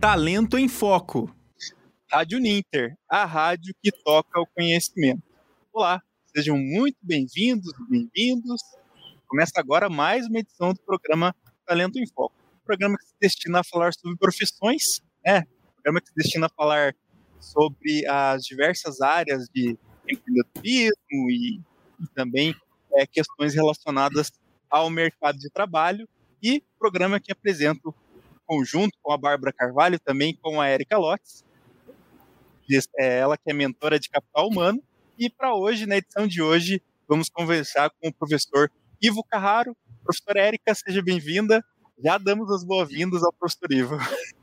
Talento em Foco. Rádio Ninter, a rádio que toca o conhecimento. Olá, sejam muito bem-vindos bem-vindos. Começa agora mais uma edição do programa Talento em Foco. Um programa que se destina a falar sobre profissões, né? Um programa que se destina a falar sobre as diversas áreas de empreendedorismo e, e também é, questões relacionadas ao mercado de trabalho. E programa que apresento conjunto com a Bárbara Carvalho, também com a Erika Lotz, é ela que é mentora de capital humano. E para hoje, na edição de hoje, vamos conversar com o professor Ivo Carraro. Professora Érica, seja bem-vinda. Já damos as boas-vindas ao professor Ivo.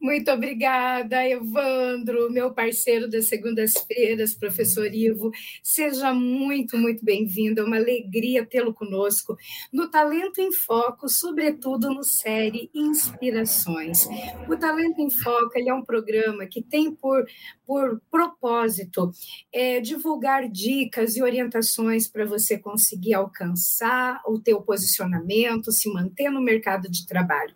Muito obrigada, Evandro, meu parceiro das segundas-feiras, professor Ivo. Seja muito, muito bem-vindo. É uma alegria tê-lo conosco no Talento em Foco, sobretudo no série Inspirações. O Talento em Foco ele é um programa que tem por, por propósito é, divulgar dicas e orientações para você conseguir alcançar o teu posicionamento, se manter no mercado de trabalho.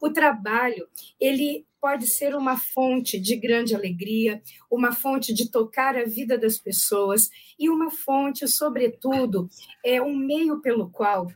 O trabalho, ele pode ser uma fonte de grande alegria, uma fonte de tocar a vida das pessoas e uma fonte, sobretudo, é um meio pelo qual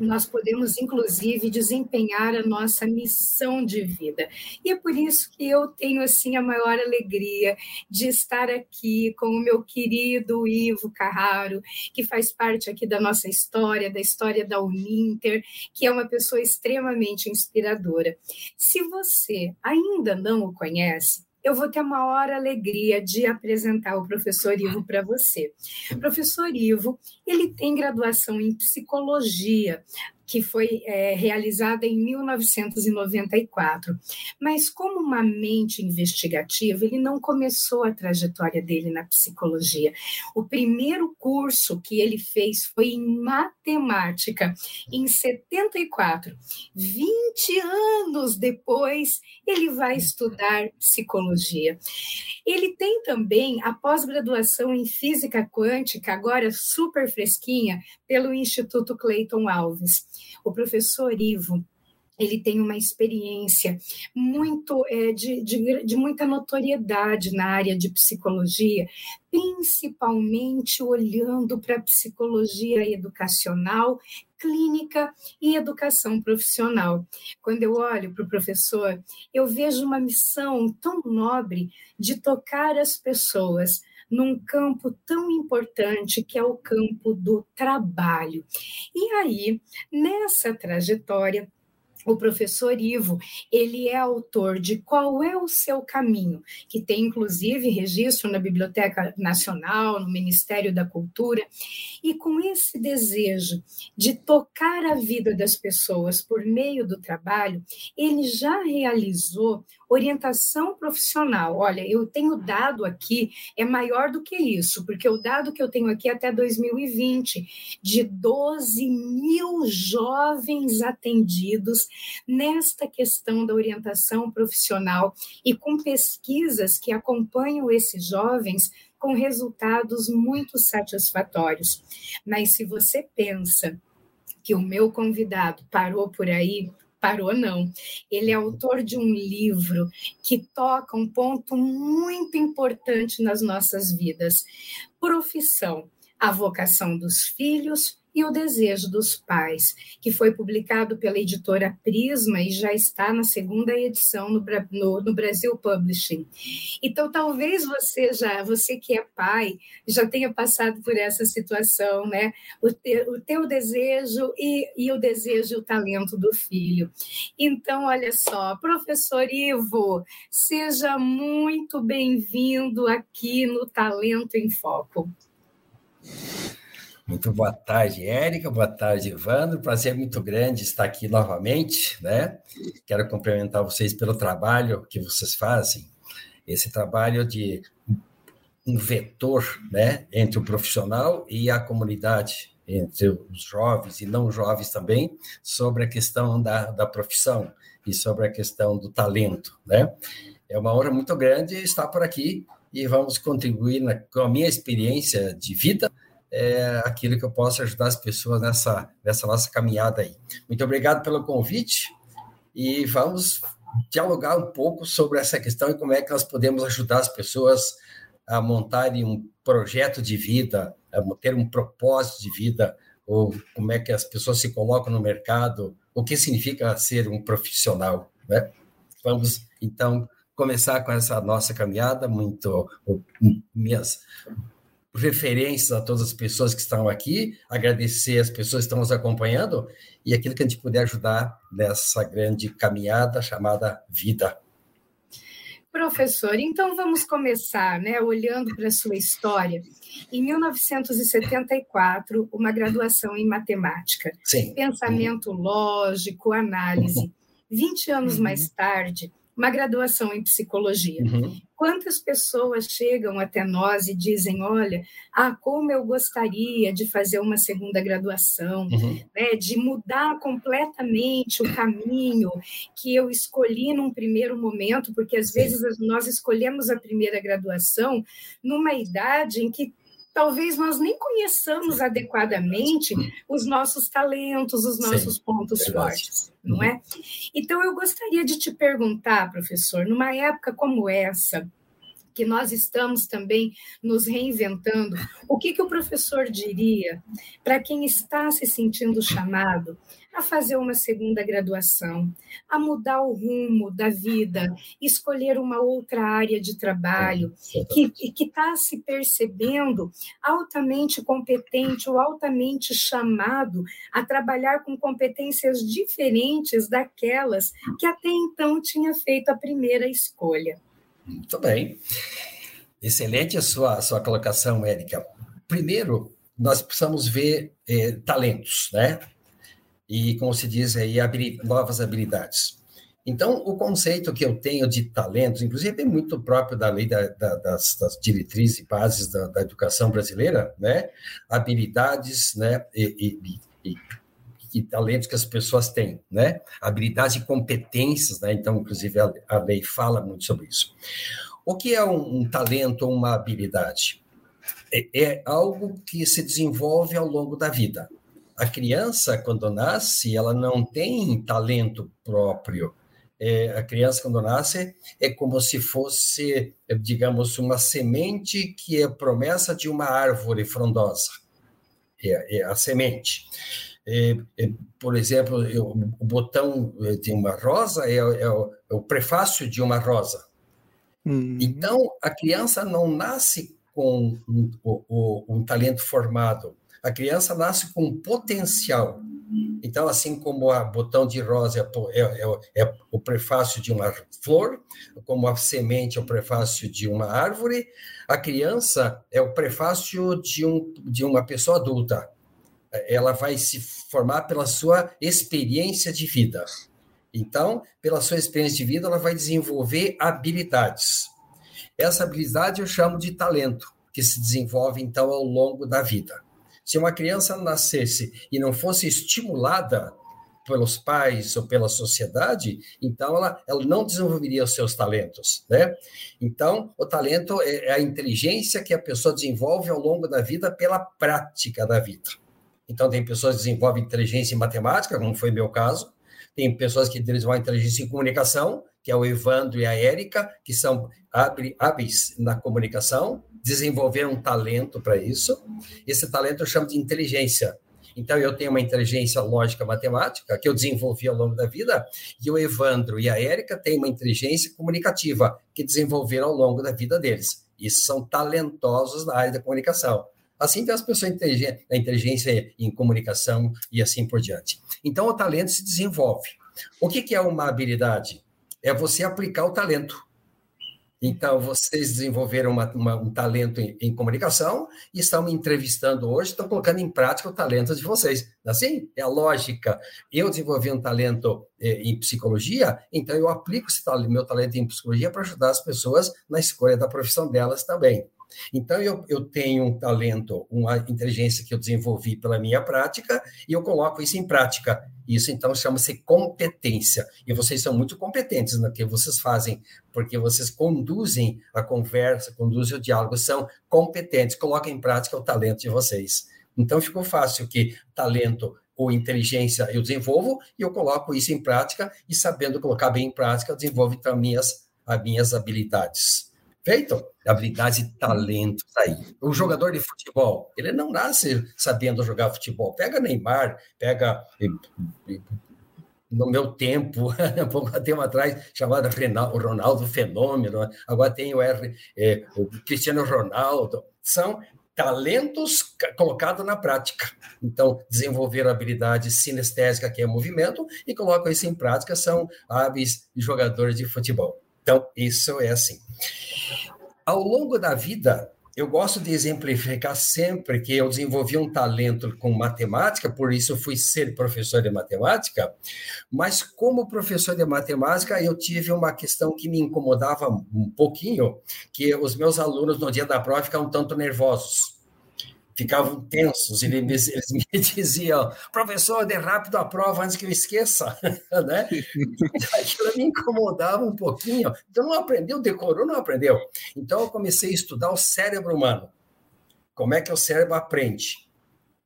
nós podemos, inclusive, desempenhar a nossa missão de vida. E é por isso que eu tenho, assim, a maior alegria de estar aqui com o meu querido Ivo Carraro, que faz parte aqui da nossa história, da história da Uninter, que é uma pessoa extremamente inspiradora. Se você ainda não o conhece, eu vou ter a maior alegria de apresentar o professor Ivo para você. O professor Ivo, ele tem graduação em psicologia que foi é, realizada em 1994. Mas, como uma mente investigativa, ele não começou a trajetória dele na psicologia. O primeiro curso que ele fez foi em matemática, em 74. 20 anos depois, ele vai estudar psicologia. Ele tem também a pós-graduação em física quântica, agora super fresquinha, pelo Instituto Clayton Alves o professor Ivo ele tem uma experiência muito é, de, de, de, muita notoriedade na área de psicologia, principalmente olhando para a psicologia educacional, clínica e educação profissional. Quando eu olho para o professor, eu vejo uma missão tão nobre de tocar as pessoas num campo tão importante que é o campo do trabalho. E aí, nessa trajetória, o professor Ivo, ele é autor de Qual é o seu caminho, que tem inclusive registro na Biblioteca Nacional, no Ministério da Cultura, e com esse desejo de tocar a vida das pessoas por meio do trabalho, ele já realizou orientação profissional. Olha, eu tenho dado aqui, é maior do que isso, porque o dado que eu tenho aqui é até 2020, de 12 mil jovens atendidos nesta questão da orientação profissional e com pesquisas que acompanham esses jovens com resultados muito satisfatórios. Mas se você pensa que o meu convidado parou por aí, parou, não. Ele é autor de um livro que toca um ponto muito importante nas nossas vidas: profissão, a vocação dos filhos e o Desejo dos Pais, que foi publicado pela editora Prisma e já está na segunda edição no, no, no, Brasil Publishing. Então, talvez você já, você que é pai, já tenha passado por essa situação, né? O, te, o teu desejo e, e o desejo e o talento do filho. Então, olha só, professor Ivo, seja muito bem-vindo aqui no Talento em Foco. Muito boa tarde, Érica. Boa tarde, Evandro. Prazer muito grande estar aqui novamente, né? Quero cumprimentar vocês pelo trabalho que vocês fazem. Esse trabalho de um vetor, né, entre o profissional e a comunidade, entre os jovens e não jovens também, sobre a questão da, da profissão e sobre a questão do talento, né? É uma honra muito grande estar por aqui e vamos contribuir na, com a minha experiência de vida é, aquilo que eu posso ajudar as pessoas nessa, nessa nossa caminhada aí. Muito obrigado pelo convite e vamos dialogar um pouco sobre essa questão e como é que nós podemos ajudar as pessoas a montarem um projeto de vida, a ter um propósito de vida, ou como é que as pessoas se colocam no mercado, o que significa ser um profissional, né? Vamos, então, começar com essa nossa caminhada, muito minhas referências a todas as pessoas que estão aqui, agradecer as pessoas que estão nos acompanhando e aquilo que a gente puder ajudar nessa grande caminhada chamada vida. Professor, então vamos começar, né, olhando para a sua história. Em 1974, uma graduação em matemática, Sim. pensamento lógico, análise. 20 anos uhum. mais tarde, uma graduação em psicologia. Uhum. Quantas pessoas chegam até nós e dizem: Olha, ah, como eu gostaria de fazer uma segunda graduação, uhum. né, de mudar completamente o caminho que eu escolhi num primeiro momento, porque às vezes nós escolhemos a primeira graduação numa idade em que talvez nós nem conheçamos adequadamente os nossos talentos, os nossos Sim, pontos verdade. fortes, não uhum. é? Então eu gostaria de te perguntar, professor, numa época como essa, que nós estamos também nos reinventando, o que, que o professor diria para quem está se sentindo chamado a fazer uma segunda graduação, a mudar o rumo da vida, escolher uma outra área de trabalho, que está se percebendo altamente competente ou altamente chamado a trabalhar com competências diferentes daquelas que até então tinha feito a primeira escolha. Muito bem. Excelente a sua, a sua colocação, Érica. Primeiro, nós precisamos ver eh, talentos, né? E, como se diz aí, novas habilidades. Então, o conceito que eu tenho de talentos, inclusive é muito próprio da lei da, da, das, das, diretrizes e bases da, da, educação brasileira, né? Habilidades, né? E, e, e, e, talentos que as pessoas têm, né? Habilidades e competências, né? Então, inclusive, a, a lei fala muito sobre isso. O que é um, um talento ou uma habilidade? É, é algo que se desenvolve ao longo da vida a criança, quando nasce, ela não tem talento próprio. É, a criança, quando nasce, é como se fosse, digamos, uma semente que é promessa de uma árvore frondosa. É, é a semente. É, é, por exemplo, o botão de uma rosa é, é o, é o, prefácio de uma rosa. Uhum. Então, a criança não nasce com um, um, um talento formado, a criança nasce com potencial. Então, assim como o botão de rosa é, é, é, o prefácio de uma flor, como a semente é o prefácio de uma árvore, a criança é o prefácio de, um, de uma pessoa adulta. Ela vai se formar pela sua experiência de vida. Então, pela sua experiência de vida, ela vai desenvolver habilidades. Essa habilidade eu chamo de talento, que se desenvolve, então, ao longo da vida. Se uma criança nascesse e não fosse estimulada pelos pais ou pela sociedade, então ela, ela não desenvolveria os seus talentos, né? Então, o talento é, é a inteligência que a pessoa desenvolve ao longo da vida pela prática da vida. Então, tem pessoas que desenvolvem inteligência em matemática, como foi meu caso, tem pessoas que desenvolvem inteligência em comunicação, que é o Evandro e a Érica, que são hábeis na comunicação, desenvolveram um talento para isso. Esse talento eu chamo de inteligência. Então, eu tenho uma inteligência lógica matemática que eu desenvolvi ao longo da vida, e o Evandro e a Érica têm uma inteligência comunicativa que desenvolveram ao longo da vida deles. Isso são talentosos na área da comunicação. Assim tem as pessoas da inteligência em comunicação e assim por diante. Então, o talento se desenvolve. O que é uma habilidade? É você aplicar o talento. Então, vocês desenvolveram uma, uma, um talento em, em, comunicação e estão me entrevistando hoje, estão colocando em prática o talento de vocês. Assim, é a lógica. Eu desenvolvi um talento eh, em psicologia, então eu aplico esse meu talento em psicologia para ajudar as pessoas na escolha da profissão delas também. Então, eu, eu tenho um talento, uma inteligência que eu desenvolvi pela minha prática, e eu coloco isso em prática. Isso, então, chama-se competência. E vocês são muito competentes no que vocês fazem, porque vocês conduzem a conversa, conduzem o diálogo, são competentes, colocam em prática o talento de vocês. Então, ficou fácil que talento ou inteligência eu desenvolvo e eu coloco isso em prática e sabendo colocar bem em prática, eu desenvolvo então minhas, as minhas habilidades. Feito? Habilidade e talento tá aí. O jogador de futebol, ele não nasce sabendo jogar futebol. Pega Neymar, pega no meu tempo, um pouco tempo atrás, chamada Ronaldo Fenômeno, agora tem o, R, é, o Cristiano Ronaldo, são talentos colocados na prática. Então, desenvolver a habilidade sinestésica, que é movimento, e colocam isso em prática, são hábeis jogadores de futebol. Então, isso é assim. Ao longo da vida, eu gosto de exemplificar sempre que eu desenvolvi um talento com matemática, por isso fui ser professor de matemática, mas como professor de matemática, eu tive uma questão que me incomodava um pouquinho, que os meus alunos no dia da prova ficam um tanto nervosos ficavam tensos, eles, eles me diziam, professor, dê rápido a prova antes que eu esqueça, né? Aquilo me incomodava um pouquinho, então não aprendeu, decorou, não aprendeu. Então eu comecei a estudar o cérebro humano, como é que o cérebro aprende.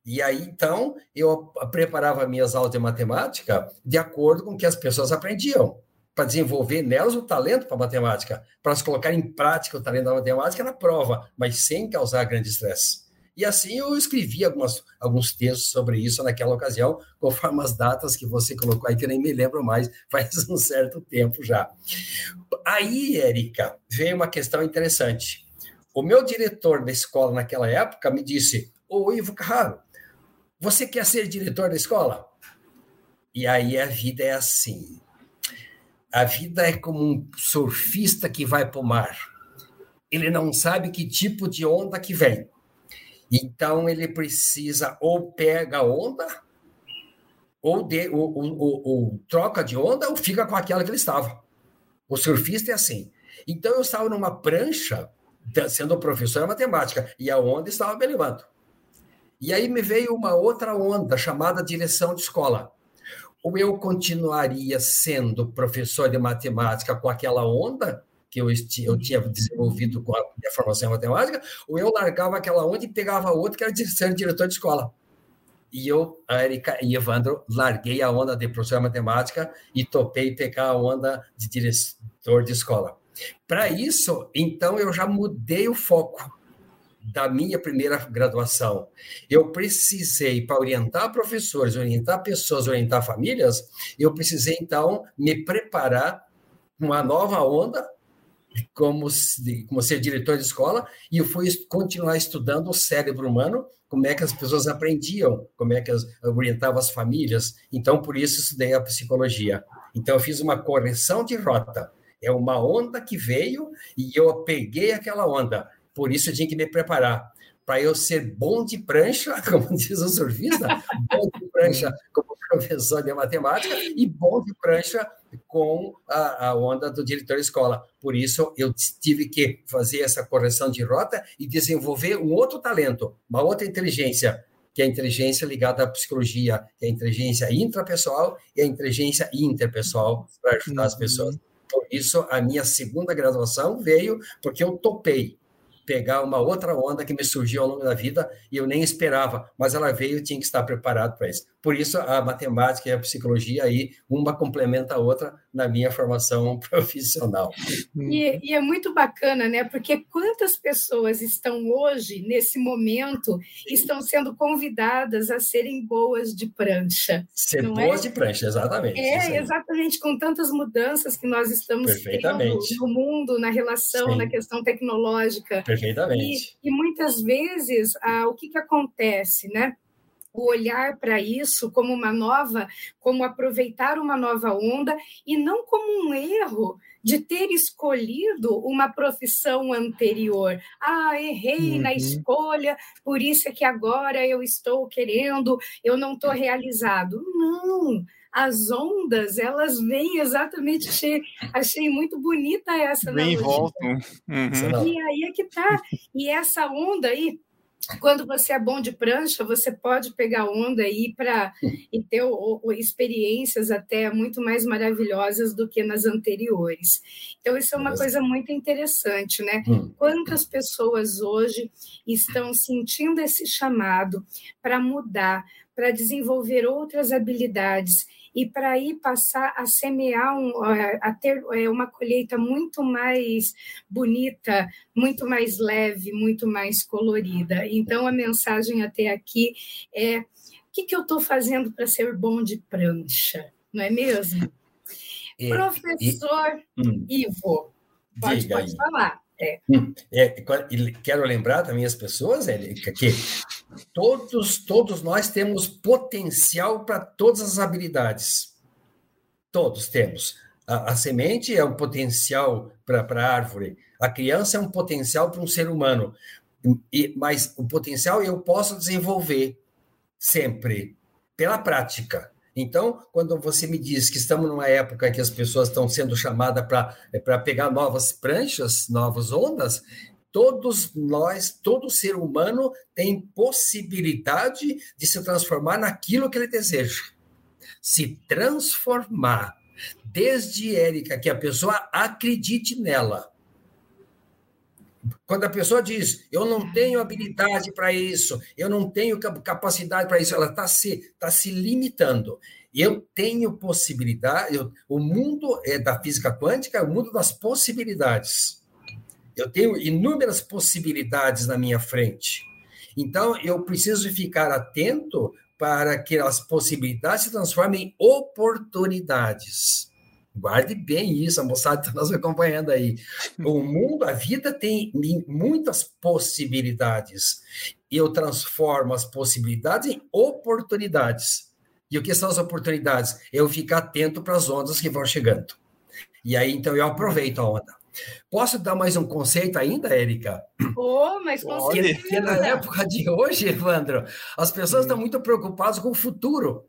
E aí, então, eu preparava minhas aulas de matemática de acordo com o que as pessoas aprendiam, para desenvolver nelas o talento para matemática, para se colocar em prática o talento da matemática na prova, mas sem causar grande estresse. E assim eu escrevi algumas, alguns textos sobre isso naquela ocasião, conforme as datas que você colocou aí, que eu nem me lembro mais, faz um certo tempo já. Aí, Érica, veio uma questão interessante. O meu diretor da escola naquela época me disse: Ô Ivo Carraro, você quer ser diretor da escola? E aí a vida é assim. A vida é como um surfista que vai para o mar. Ele não sabe que tipo de onda que vem. Então ele precisa ou pega onda, ou, de, ou, ou, ou, troca de onda, ou fica com aquela que ele estava. O surfista é assim. Então eu estava numa prancha, sendo professor de matemática, e a onda estava me levando. E aí me veio uma outra onda, chamada direção de escola. Ou eu continuaria sendo professor de matemática com aquela onda, que eu, eu tinha desenvolvido com a minha formação em matemática, ou eu largava aquela onda e pegava outra, que era ser diretor de escola. E eu, a Erika e Evandro, larguei a onda de professor de matemática e topei pegar a onda de diretor de escola. Para isso, então, eu já mudei o foco da minha primeira graduação. Eu precisei, para orientar professores, orientar pessoas, orientar famílias, eu precisei, então, me preparar uma nova onda como, como ser diretor de escola e eu fui continuar estudando o cérebro humano, como é que as pessoas aprendiam, como é que as, orientavam as famílias. Então, por isso, estudei a psicologia. Então, eu fiz uma correção de rota. É uma onda que veio e eu peguei aquela onda. Por isso, eu tinha que me preparar para eu ser bom de prancha, como diz o surfista, bom de prancha como professor de matemática e bom de prancha com a, a, onda do diretor escola. Por isso, eu tive que fazer essa correção de rota e desenvolver um outro talento, uma outra inteligência, que é a inteligência ligada à psicologia, que é a inteligência intrapessoal e a inteligência interpessoal para ajudar as pessoas. Por isso, a minha segunda graduação veio porque eu topei pegar uma outra onda que me surgiu ao longo da vida e eu nem esperava, mas ela veio e tinha que estar preparado para isso. Por isso, a matemática e a psicologia aí, uma complementa a outra na minha formação profissional. E, e, é muito bacana, né? Porque quantas pessoas estão hoje, nesse momento, estão sendo convidadas a serem boas de prancha. Ser boas é? de prancha, exatamente. É, exatamente, com tantas mudanças que nós estamos tendo no mundo, na relação, Sim. na questão tecnológica. Perfeitamente. E, e muitas vezes, ah, o que, que acontece, né? O olhar para isso como uma nova, como aproveitar uma nova onda e não como um erro de ter escolhido uma profissão anterior. Ah, errei uhum. na escolha, por isso é que agora eu estou querendo, eu não estou realizado. Não, as ondas, elas vêm exatamente, achei, achei muito bonita essa Vem e voltam. Uhum. E aí é que tá. E essa onda aí, quando você é bom de prancha, você pode pegar onda e ir para e ter experiências até muito mais maravilhosas do que nas anteriores. Então, isso é uma coisa muito interessante, né? Hum. Quantas pessoas hoje estão sentindo esse chamado para mudar, para desenvolver outras habilidades e para aí passar a semear, um, a ter é, uma colheita muito mais bonita, muito mais leve, muito mais colorida. Então, a mensagem até aqui é: o que, que eu estou fazendo para ser bom de prancha? Não é mesmo? É, Professor e, hum, Ivo, pode, pode falar. É. Hum, é, quero lembrar também as pessoas, Érica, que todos, todos nós temos potencial para todas as habilidades. Todos temos. A, a semente é um potencial para a árvore, a criança é um potencial para um ser humano. E, mas o potencial eu posso desenvolver sempre pela prática. Então, quando você me diz que estamos numa época que as pessoas estão sendo chamadas para é, pegar novas pranchas, novas ondas, todos nós, todo ser humano tem possibilidade de se transformar naquilo que ele deseja. Se transformar. Desde, Érica, que a pessoa acredite nela. Quando a pessoa diz, eu não tenho habilidade para isso, eu não tenho capacidade para isso, ela está se, tá se limitando. Eu tenho possibilidade, eu, o mundo é da física quântica é o mundo das possibilidades. Eu tenho inúmeras possibilidades na minha frente. Então, eu preciso ficar atento para que as possibilidades se transformem em oportunidades. Guarde bem isso, a moçada está nos acompanhando aí. O mundo, a vida tem muitas possibilidades. Eu transformo as possibilidades em oportunidades. E o que são as oportunidades? Eu ficar atento para as ondas que vão chegando. E aí, então, eu aproveito a onda. Posso dar mais um conceito ainda, Érica? Oh, mas com certeza. Porque na época de hoje, Evandro, as pessoas hum. estão muito preocupadas com o futuro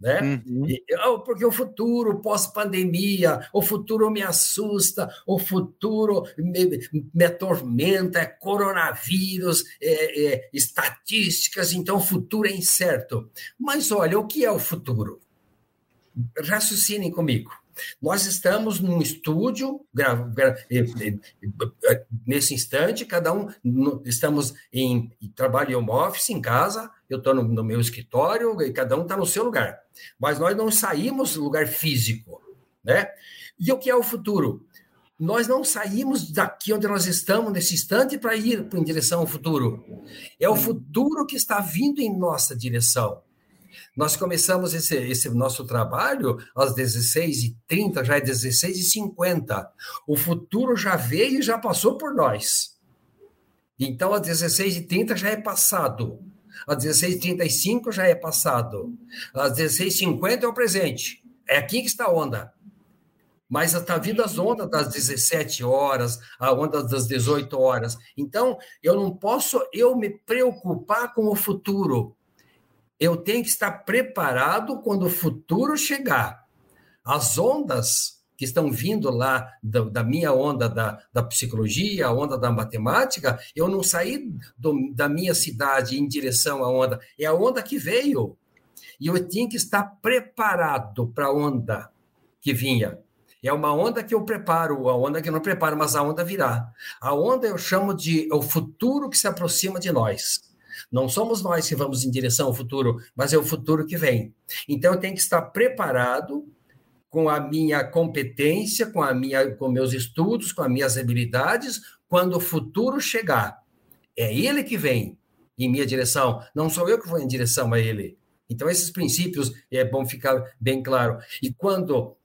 né? Uhum. E, oh, porque o futuro pós-pandemia, o futuro me assusta, o futuro me, me atormenta, é coronavírus, é, é, estatísticas, então o futuro é incerto. Mas olha, o que é o futuro? Raciocinem comigo. Nós estamos num estúdio, nesse instante, cada um estamos em trabalho em home office, em casa, eu estou no, no, meu escritório e cada um está no seu lugar. Mas nós não saímos do lugar físico, né? E o que é o futuro? Nós não saímos daqui onde nós estamos nesse instante para ir em direção ao futuro. É o futuro que está vindo em nossa direção. Nós começamos esse, esse nosso trabalho às 16h30, já é 16h50. O futuro já veio e já passou por nós. Então, às 16h30 já é passado. Às 16h35 já é passado. Às 16h50 é o presente. É aqui que está a onda. Mas está vindo as ondas das 17 horas, a onda das 18 horas. Então, eu não posso eu me preocupar com o futuro eu tenho que estar preparado quando o futuro chegar. As ondas que estão vindo lá da, da minha onda da, da, psicologia, a onda da matemática, eu não saí do, da minha cidade em direção à onda, é a onda que veio. E eu tinha que estar preparado para a onda que vinha. É uma onda que eu preparo, a onda que eu não preparo, mas a onda virá. A onda eu chamo de o futuro que se aproxima de nós. Não somos nós que vamos em direção ao futuro, mas é o futuro que vem. Então eu tenho que estar preparado com a minha competência, com a minha com meus estudos, com as minhas habilidades, quando o futuro chegar. É ele que vem em minha direção, não sou eu que vou em direção a ele. Então, esses princípios é bom ficar bem claro. E quando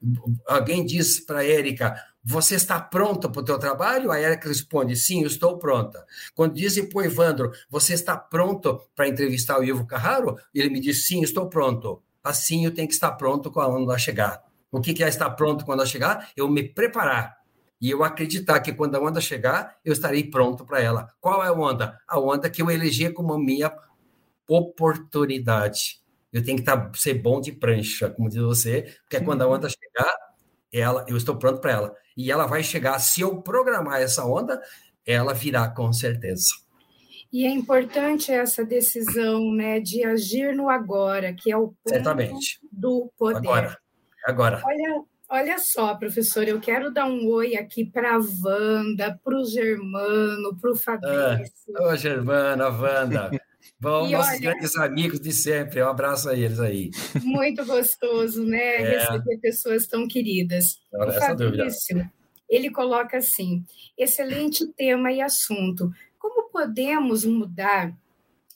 alguém diz para a Érica, você está pronta para o teu trabalho? A Érica responde, sim, eu estou pronta. Quando dizem para o Evandro, você está pronto para entrevistar o Ivo Carraro? Ele me diz, sim, estou pronto. Assim eu tenho que estar pronto quando ela chegar. O que é estar pronto quando ela chegar? Eu me preparar. E eu acreditar que quando a onda chegar, eu estarei pronto para ela. Qual é a onda? A onda que eu elegi como minha oportunidade. Eu tenho que estar, ser bom de prancha, como diz você, porque quando a onda chegar, ela, eu estou pronto para ela e ela vai chegar. Se eu programar essa onda, ela virá com certeza. E é importante essa decisão, né, de agir no agora, que é o ponto Certamente. do poder. Agora, agora. Olha, olha só, professor, eu quero dar um oi aqui para a Wanda, para o Germano, para o Fabrício. Ah, ô, Germana, Wanda. Bom, e nossos olha, grandes amigos de sempre. Um abraço a eles aí. Muito gostoso, né? É. Receber pessoas tão queridas. Não, o Fabrício, ele coloca assim: excelente tema e assunto. Como podemos mudar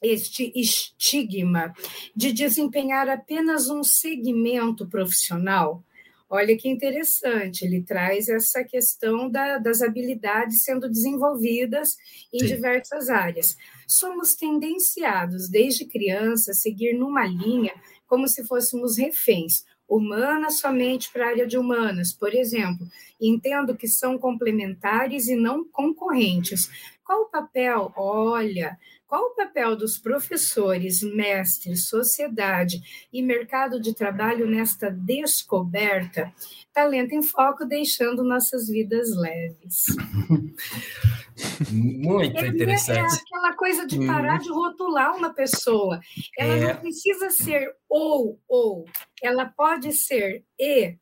este estigma de desempenhar apenas um segmento profissional? Olha que interessante, ele traz essa questão da, das habilidades sendo desenvolvidas em Sim. diversas áreas. Somos tendenciados, desde criança, a seguir numa linha como se fôssemos reféns, humanas somente para a área de humanas, por exemplo. Entendo que são complementares e não concorrentes. Qual o papel? Olha, qual o papel dos professores, mestres, sociedade e mercado de trabalho nesta descoberta? Talento em Foco, deixando nossas vidas leves. Muito é, interessante. É aquela coisa de parar hum. de rotular uma pessoa. Ela é. não precisa ser ou, ou. Ela pode ser e,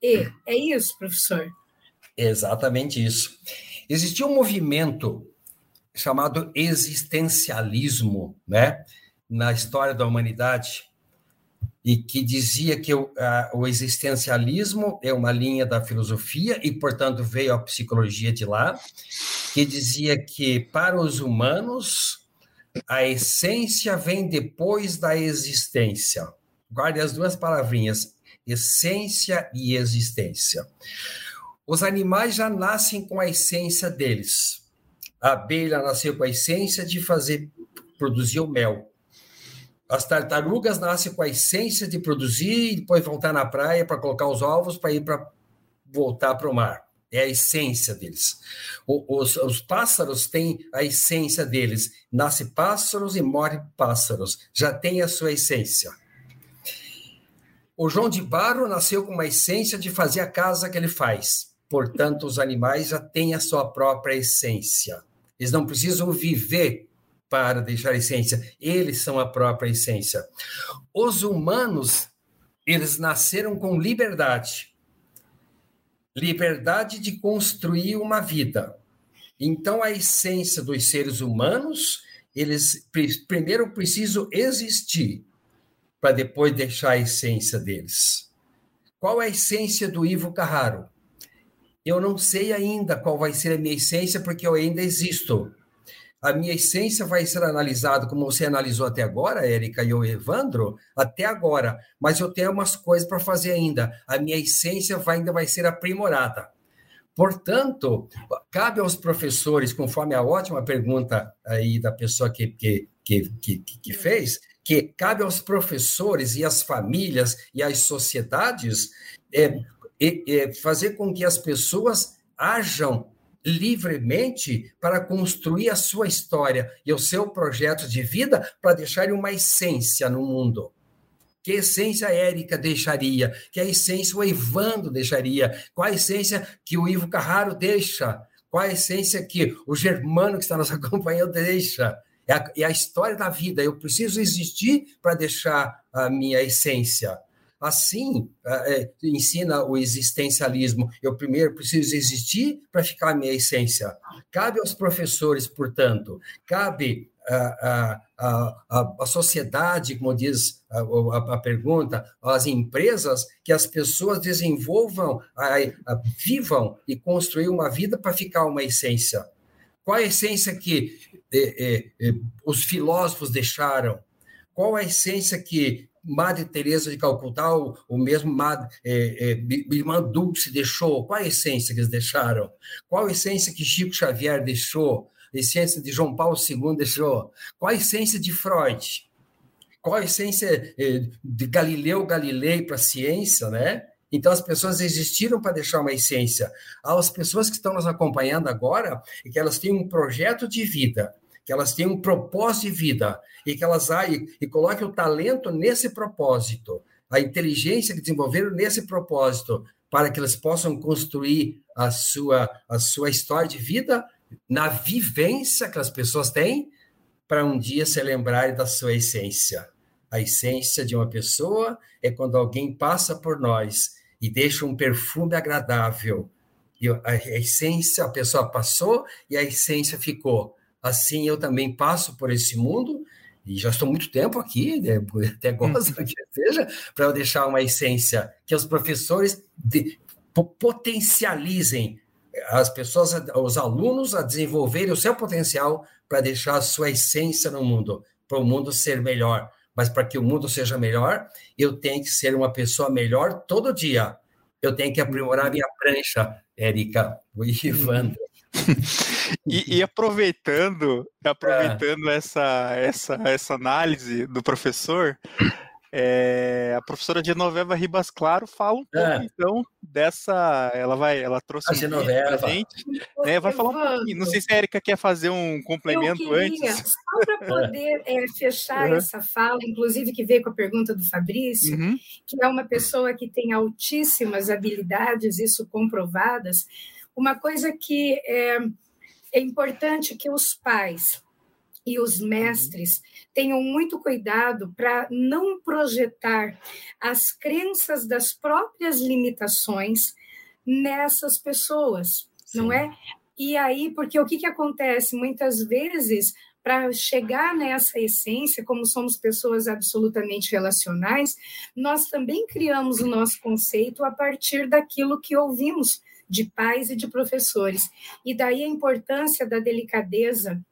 e. É isso, professor? Exatamente isso. Existiu um movimento chamado existencialismo, né, na história da humanidade, e que dizia que o, a, o existencialismo é uma linha da filosofia e, portanto, veio a psicologia de lá, que dizia que para os humanos a essência vem depois da existência. Guarde as duas palavrinhas, essência e existência. Os animais já nascem com a essência deles a abelha nasceu com a essência de fazer produzir o mel. As tartarugas nascem com a essência de produzir e depois voltar na praia para colocar os ovos para ir para voltar para o mar. É a essência deles. Os, os, pássaros têm a essência deles. Nasce pássaros e morre pássaros. Já tem a sua essência. O João de Barro nasceu com uma essência de fazer a casa que ele faz. Portanto, os animais já têm a sua própria essência. Eles não precisam viver para deixar a essência, eles são a própria essência. Os humanos, eles nasceram com liberdade. Liberdade de construir uma vida. Então, a essência dos seres humanos, eles primeiro precisam existir para depois deixar a essência deles. Qual é a essência do Ivo Carraro? Eu não sei ainda qual vai ser a minha essência, porque eu ainda existo. A minha essência vai ser analisada como você analisou até agora, Érica e o Evandro, até agora, mas eu tenho umas coisas para fazer ainda. A minha essência vai, ainda vai ser aprimorada. Portanto, cabe aos professores, conforme a ótima pergunta aí da pessoa que, que, que, que, que fez, que cabe aos professores e às famílias e às sociedades é, e, e fazer com que as pessoas ajam livremente para construir a sua história e o seu projeto de vida para deixar uma essência no mundo. Que essência a Érica deixaria? Que essência o Evandro deixaria? Qual a essência que o Ivo Carraro deixa? Qual a essência que o Germano que está nos acompanhando deixa? É a, é a história da vida. Eu preciso existir para deixar a minha essência. Assim, é, ensina o existencialismo. Eu primeiro preciso existir para ficar a minha essência. Cabe aos professores, portanto, cabe a, a, a, a sociedade, como diz a, a, pergunta, as empresas, que as pessoas desenvolvam, vivam e construir uma vida para ficar uma essência. Qual a essência que eh, eh, os filósofos deixaram? Qual a essência que Madre Teresa de Calcutá, o, o mesmo Madre, é, é, Irmã Dulce deixou? Qual a essência que eles deixaram? Qual a essência que Chico Xavier deixou? A essência de João Paulo II deixou? Qual a essência de Freud? Qual a essência é, de Galileu Galilei para a ciência, né? Então, as pessoas existiram para deixar uma essência. As pessoas que estão nos acompanhando agora, e que elas têm um projeto de vida, que elas têm um propósito de vida e que elas e, e coloquem o talento nesse propósito, a inteligência que desenvolveram nesse propósito, para que elas possam construir a sua, a sua história de vida na vivência que as pessoas têm, para um dia se lembrarem da sua essência. A essência de uma pessoa é quando alguém passa por nós e deixa um perfume agradável. E a essência, a pessoa passou e a essência ficou assim eu também passo por esse mundo e já estou muito tempo aqui, né, até gosto que seja, para eu deixar uma essência que os professores de, potencializem as pessoas, os alunos a desenvolverem o seu potencial para deixar a sua essência no mundo, para o mundo ser melhor. Mas para que o mundo seja melhor, eu tenho que ser uma pessoa melhor todo dia. Eu tenho que aprimorar minha prancha, Érica, o Ivandro. E, e, aproveitando, aproveitando é. essa, essa, essa análise do professor, é, a professora Genoveva Ribas Claro fala um pouco, é. então, dessa. Ela vai, ela trouxe a um Genoveva. pra gente. Né, vai falar um pouquinho. Não sei se a Erika quer fazer um complemento queria, antes. Só para poder é, fechar uhum. essa fala, inclusive que veio com a pergunta do Fabrício, uhum. que é uma pessoa que tem altíssimas habilidades, isso comprovadas. Uma coisa que é, é importante que os pais e os mestres tenham muito cuidado para não projetar as crenças das próprias limitações nessas pessoas, Sim. não é? E aí, porque o que, que acontece? Muitas vezes, para chegar nessa essência, como somos pessoas absolutamente relacionais, nós também criamos o nosso conceito a partir daquilo que ouvimos de pais e de professores. E daí a importância da delicadeza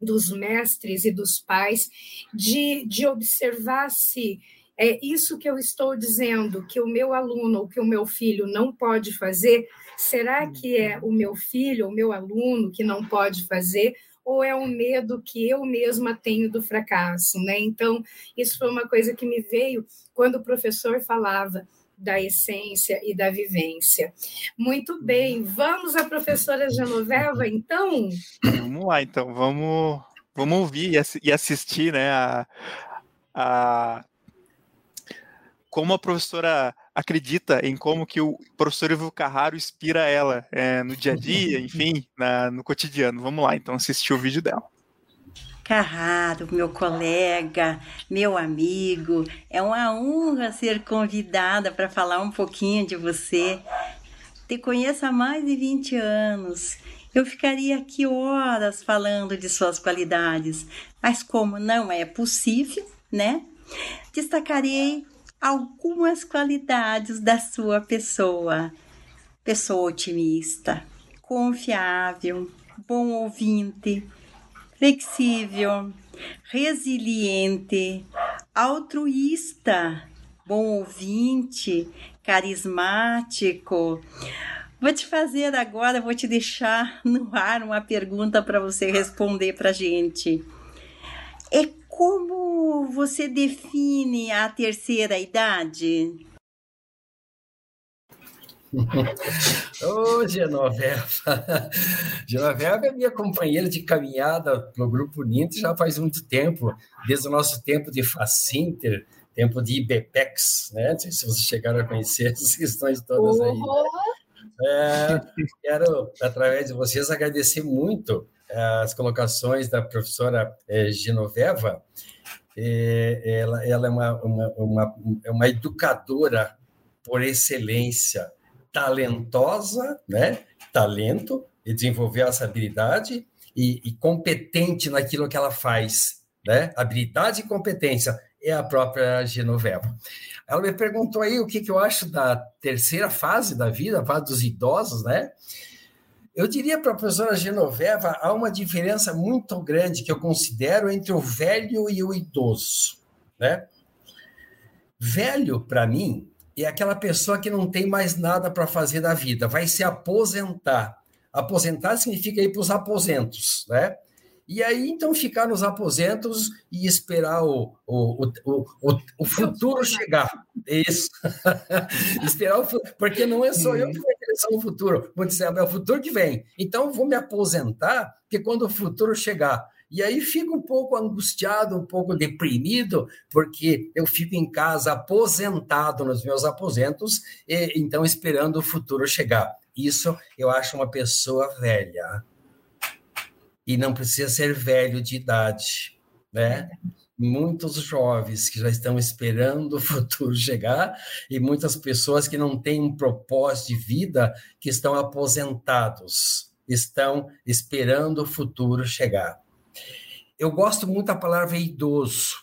dos mestres e dos pais, de, de observar se é isso que eu estou dizendo, que o meu aluno ou que o meu filho não pode fazer, será que é o meu filho, o meu aluno que não pode fazer? Ou é um medo que eu mesma tenho do fracasso, né? Então, isso foi uma coisa que me veio quando o professor falava da essência e da vivência. Muito bem, vamos à professora Genoveva, então? Vamos lá, então, vamos, vamos ouvir e assistir né, a, a, como a professora acredita em como que o professor Ivo Carraro inspira ela é, no dia a dia, enfim, na, no cotidiano. Vamos lá, então, assistir o vídeo dela. Carraro, meu colega, meu amigo, é uma honra ser convidada para falar um pouquinho de você. Te conheço há mais de 20 anos. Eu ficaria aqui horas falando de suas qualidades, mas como não é possível, né? Destacarei algumas qualidades da sua pessoa. Pessoa otimista, confiável, bom ouvinte, flexível, resiliente, altruísta, bom ouvinte, carismático. Vou te fazer agora, vou te deixar no ar uma pergunta para você responder para gente. É como você define a terceira idade? Ô, Genoveva! Genoveva é minha companheira de caminhada no Grupo Ninto já faz muito tempo, desde o nosso tempo de Facinter, tempo de IBPEX, né? Não sei se vocês chegaram a conhecer essas questões todas aí. É, quero, através de vocês, agradecer muito é, as colocações da professora é, Genoveva. É, ela, ela é uma, uma, uma, uma educadora por excelência talentosa, né? Talento e desenvolver essa habilidade e, e, competente naquilo que ela faz, né? Habilidade e competência é a própria Genoveva. Ela me perguntou aí o que, que eu acho da terceira fase da vida, a fase dos idosos, né? Eu diria para a professora Genoveva, há uma diferença muito grande que eu considero entre o velho e o idoso, né? Velho, para mim, é aquela pessoa que não tem mais nada para fazer da vida, vai se aposentar. Aposentar significa ir para os aposentos, né? E aí, então, ficar nos aposentos e esperar o, o, o, o, o futuro chegar. Isso. esperar o futuro. Porque não é só eu que vou interessar no futuro. Vou dizer, é o futuro que vem. Então, vou me aposentar, porque quando o futuro chegar, e aí fico um pouco angustiado, um pouco deprimido, porque eu fico em casa aposentado nos meus aposentos, e, então esperando o futuro chegar. Isso eu acho uma pessoa velha. E não precisa ser velho de idade, né? Muitos jovens que já estão esperando o futuro chegar e muitas pessoas que não têm um propósito de vida, que estão aposentados, estão esperando o futuro chegar. Eu gosto muito da palavra idoso,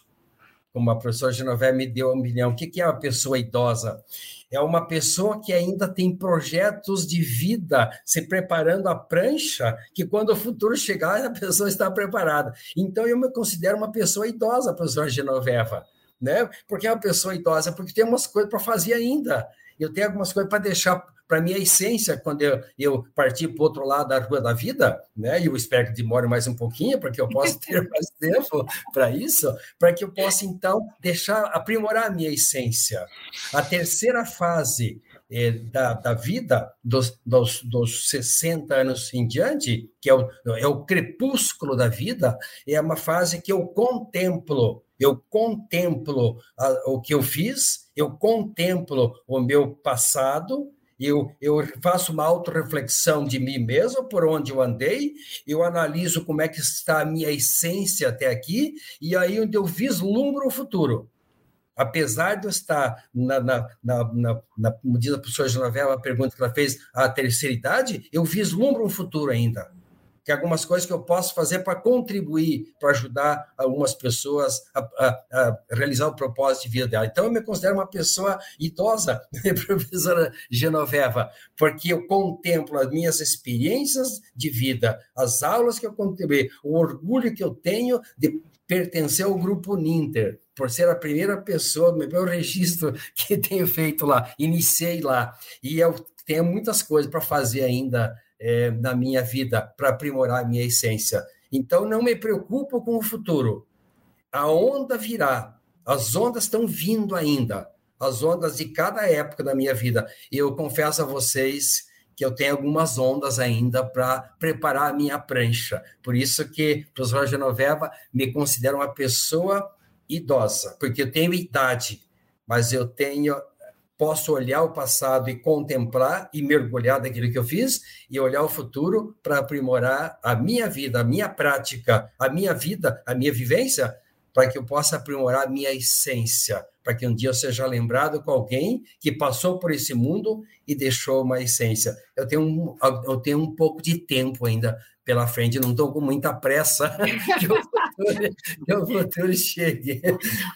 como a professora Genoveva me deu a opinião. O que é uma pessoa idosa? É uma pessoa que ainda tem projetos de vida, se preparando a prancha, que quando o futuro chegar, a pessoa está preparada. Então, eu me considero uma pessoa idosa, professora Genoveva. Né? Porque é uma pessoa idosa, porque tem umas coisas para fazer ainda. Eu tenho algumas coisas para deixar para minha essência, quando eu, eu partir para o outro lado da rua da vida, né? E eu espero que demore mais um pouquinho, para que eu possa ter mais tempo para isso, para que eu possa, então, deixar, aprimorar a minha essência. A terceira fase eh, da, da vida, dos, dos, dos 60 anos em diante, que é o, é o crepúsculo da vida, é uma fase que eu contemplo eu contemplo o que eu fiz, eu contemplo o meu passado, eu, eu faço uma autorreflexão de mim mesmo, por onde eu andei, eu analiso como é que está a minha essência até aqui, e aí onde eu vislumbro o futuro. Apesar de eu estar na, na, na, na, na como diz a professora Genoveva, a pergunta que ela fez, a terceira idade, eu vislumbro um futuro ainda que algumas coisas que eu posso fazer para contribuir, para ajudar algumas pessoas a, a, a, realizar o propósito de vida dela. Então, eu me considero uma pessoa idosa, professora Genoveva, porque eu contemplo as minhas experiências de vida, as aulas que eu contribuí, o orgulho que eu tenho de pertencer ao grupo Ninter, por ser a primeira pessoa, meu registro que tenho feito lá, iniciei lá, e eu tenho muitas coisas para fazer ainda é, na minha vida para aprimorar a minha essência. Então, não me preocupo com o futuro. A onda virá, as ondas estão vindo ainda, as ondas de cada época da minha vida. E eu confesso a vocês que eu tenho algumas ondas ainda para preparar a minha prancha. Por isso que, professor Genoveva, me considera uma pessoa idosa, porque eu tenho idade, mas eu tenho posso olhar o passado e contemplar e mergulhar daquilo que eu fiz e olhar o futuro para aprimorar a minha vida, a minha prática, a minha vida, a minha vivência, para que eu possa aprimorar a minha essência, para que um dia eu seja lembrado com alguém que passou por esse mundo e deixou uma essência. Eu tenho um, eu tenho um pouco de tempo ainda pela frente, não estou com muita pressa que, o futuro, que o futuro chegue.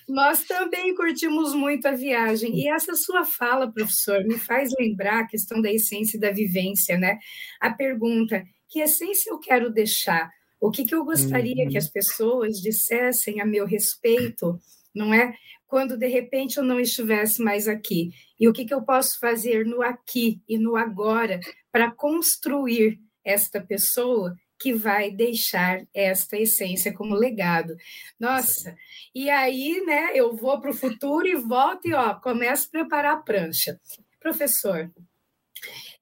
Nós também curtimos muito a viagem, e essa sua fala, professor, me faz lembrar a questão da essência e da vivência, né? A pergunta, que essência eu quero deixar? O que, que eu gostaria uhum. que as pessoas dissessem a meu respeito, não é? Quando de repente eu não estivesse mais aqui. E o que, que eu posso fazer no aqui e no agora para construir esta pessoa que vai deixar esta essência como legado. Nossa, e aí, né, eu vou para o futuro e volto e ó, começo a preparar a prancha. Professor,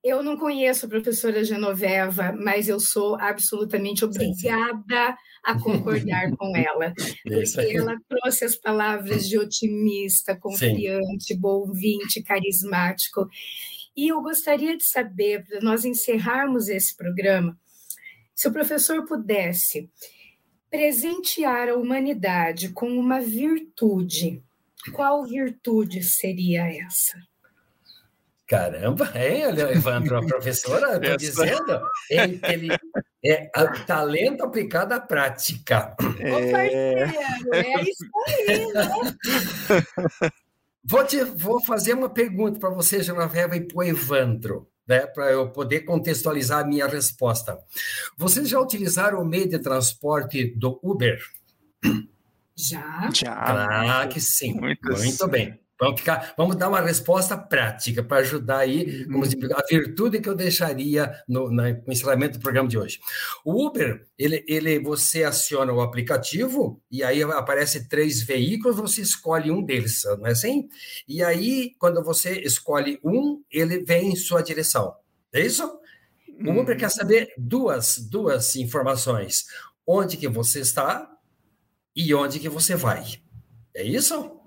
eu não conheço a professora Genoveva, mas eu sou absolutamente obrigada a concordar com ela, porque ela trouxe as palavras de otimista, confiante, Sim. bom ouvinte, carismático. E eu gostaria de saber, para nós encerrarmos esse programa, se o professor pudesse presentear a humanidade com uma virtude, qual virtude seria essa? Caramba, é, Evandro, a professora, estou dizendo, ele, ele é talento aplicado à prática. É... Ô, parceiro, é isso aí, né? Vou, te, vou fazer uma pergunta para você, Genoveva, e para o Evandro né, para eu poder contextualizar a minha resposta. Vocês já utilizaram o meio de transporte do Uber? Já. Já. Claro que sim. Muito bem. Vamos, ficar, vamos dar uma resposta prática para ajudar aí uhum. a virtude que eu deixaria no, no, encerramento do programa de hoje. O Uber, ele, ele, você aciona o aplicativo e aí aparece três veículos, você escolhe um deles, não é assim? E aí, quando você escolhe um, ele vem em sua direção. É isso? O Uber quer uhum. saber duas, duas informações. Onde que você está e onde que você vai. É isso?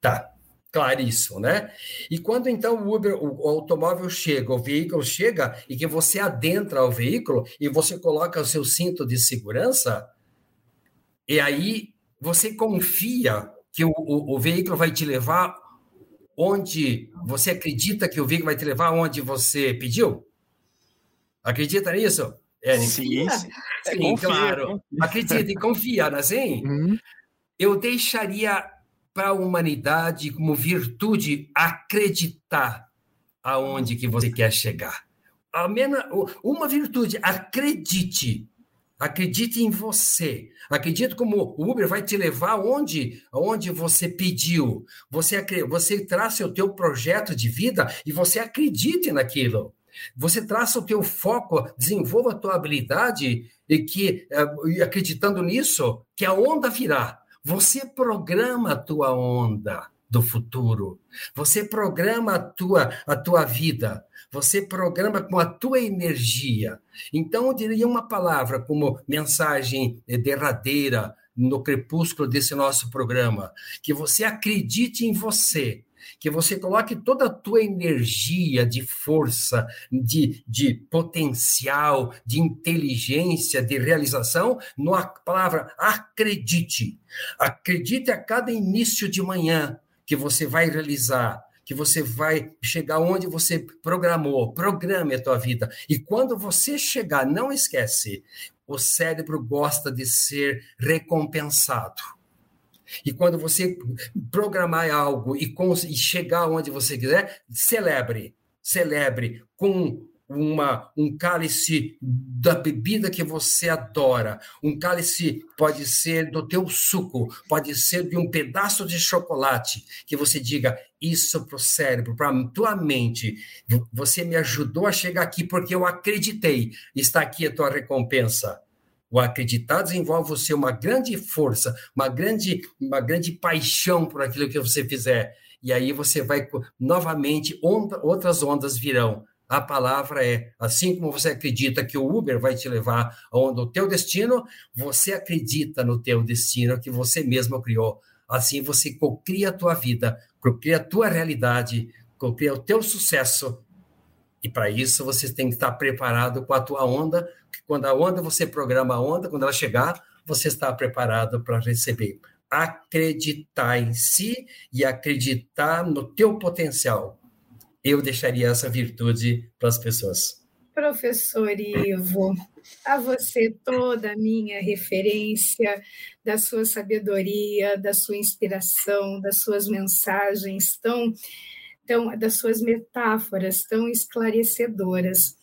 Tá claríssimo, né? E quando então o Uber, o, automóvel chega, o veículo chega e que você adentra ao veículo e você coloca o seu cinto de segurança, e aí você confia que o, o, o veículo vai te levar onde você acredita que o veículo vai te levar onde você pediu? Acredita nisso? É, sim, sim. sim confia, claro. Confia. Acredita e confia, não é assim? Uhum. Eu deixaria para a humanidade como virtude acreditar aonde que você quer chegar. Uma virtude, acredite. Acredite em você. Acredite como o Uber vai te levar onde, onde você pediu. Você, você traça o teu projeto de vida e você acredite naquilo. Você traça o teu foco, desenvolva a tua habilidade e que eh, acreditando nisso, que a onda virá. Você programa a tua onda do futuro. Você programa a tua a tua vida. Você programa com a tua energia. Então eu diria uma palavra como mensagem derradeira no crepúsculo desse nosso programa, que você acredite em você, que você coloque toda a tua energia de força, de, de potencial, de inteligência, de realização, na palavra acredite. Acredite a cada início de manhã que você vai realizar, que você vai chegar onde você programou, programe a tua vida. E quando você chegar, não esquece, o cérebro gosta de ser recompensado. E quando você programar algo e, e chegar onde você quiser, celebre. Celebre com uma, um cálice da bebida que você adora. Um cálice pode ser do teu suco, pode ser de um pedaço de chocolate, que você diga isso para o cérebro, para a tua mente. Você me ajudou a chegar aqui porque eu acreditei. Está aqui a tua recompensa. O acreditar desenvolve você uma grande força, uma grande, uma grande paixão por aquilo que você fizer. E aí você vai novamente, onda, outras ondas virão. A palavra é, assim como você acredita que o Uber vai te levar aonde o teu destino, você acredita no teu destino que você mesmo criou. Assim você cocria a tua vida, cocria a tua realidade, cocria o teu sucesso. E para isso você tem que estar preparado com a tua onda, quando a onda você programa a onda, quando ela chegar, você está preparado para receber. Acreditar em si e acreditar no teu potencial. Eu deixaria essa virtude para as pessoas. Professor Ivo, a você toda a minha referência da sua sabedoria, da sua inspiração, das suas mensagens tão, tão das suas metáforas tão esclarecedoras.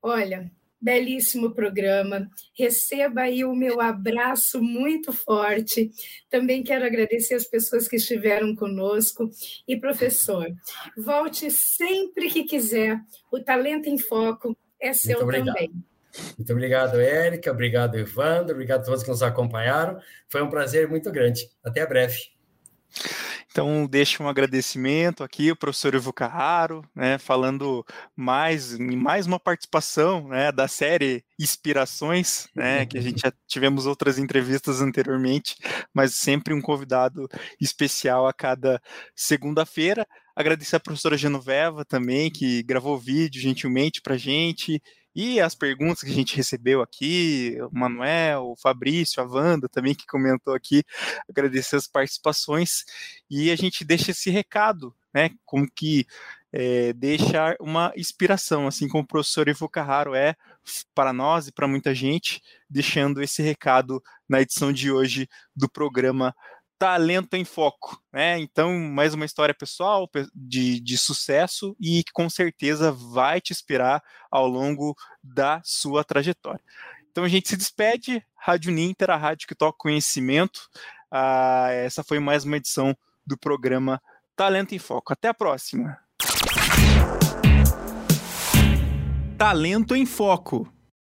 Olha, belíssimo programa. Receba aí o meu abraço muito forte. Também quero agradecer as pessoas que estiveram conosco. E, professor, volte sempre que quiser. O Talento em Foco é seu também. Muito obrigado, Érica. Obrigado, Evandro. Obrigado a todos que nos acompanharam. Foi um prazer muito grande. Até breve. Então, deixo um agradecimento aqui ao professor Ivo Carraro, né, falando mais em mais uma participação né, da série Inspirações, né, que a gente já tivemos outras entrevistas anteriormente, mas sempre um convidado especial a cada segunda-feira. Agradecer a professora Genoveva também, que gravou vídeo gentilmente para gente e as perguntas que a gente recebeu aqui, o Manuel, o Fabrício, a Wanda também que comentou aqui, agradecer as participações e a gente deixa esse recado, né? Como que é, deixa uma inspiração, assim como o professor Ivo Carraro é para nós e para muita gente, deixando esse recado na edição de hoje do programa talento em foco, né? Então, mais uma história pessoal de, de sucesso e que com certeza vai te inspirar ao longo da sua trajetória. Então a gente se despede, Rádio Ninter, a rádio que toca conhecimento. Ah, essa foi mais uma edição do programa Talento em Foco. Até a próxima. Talento em Foco.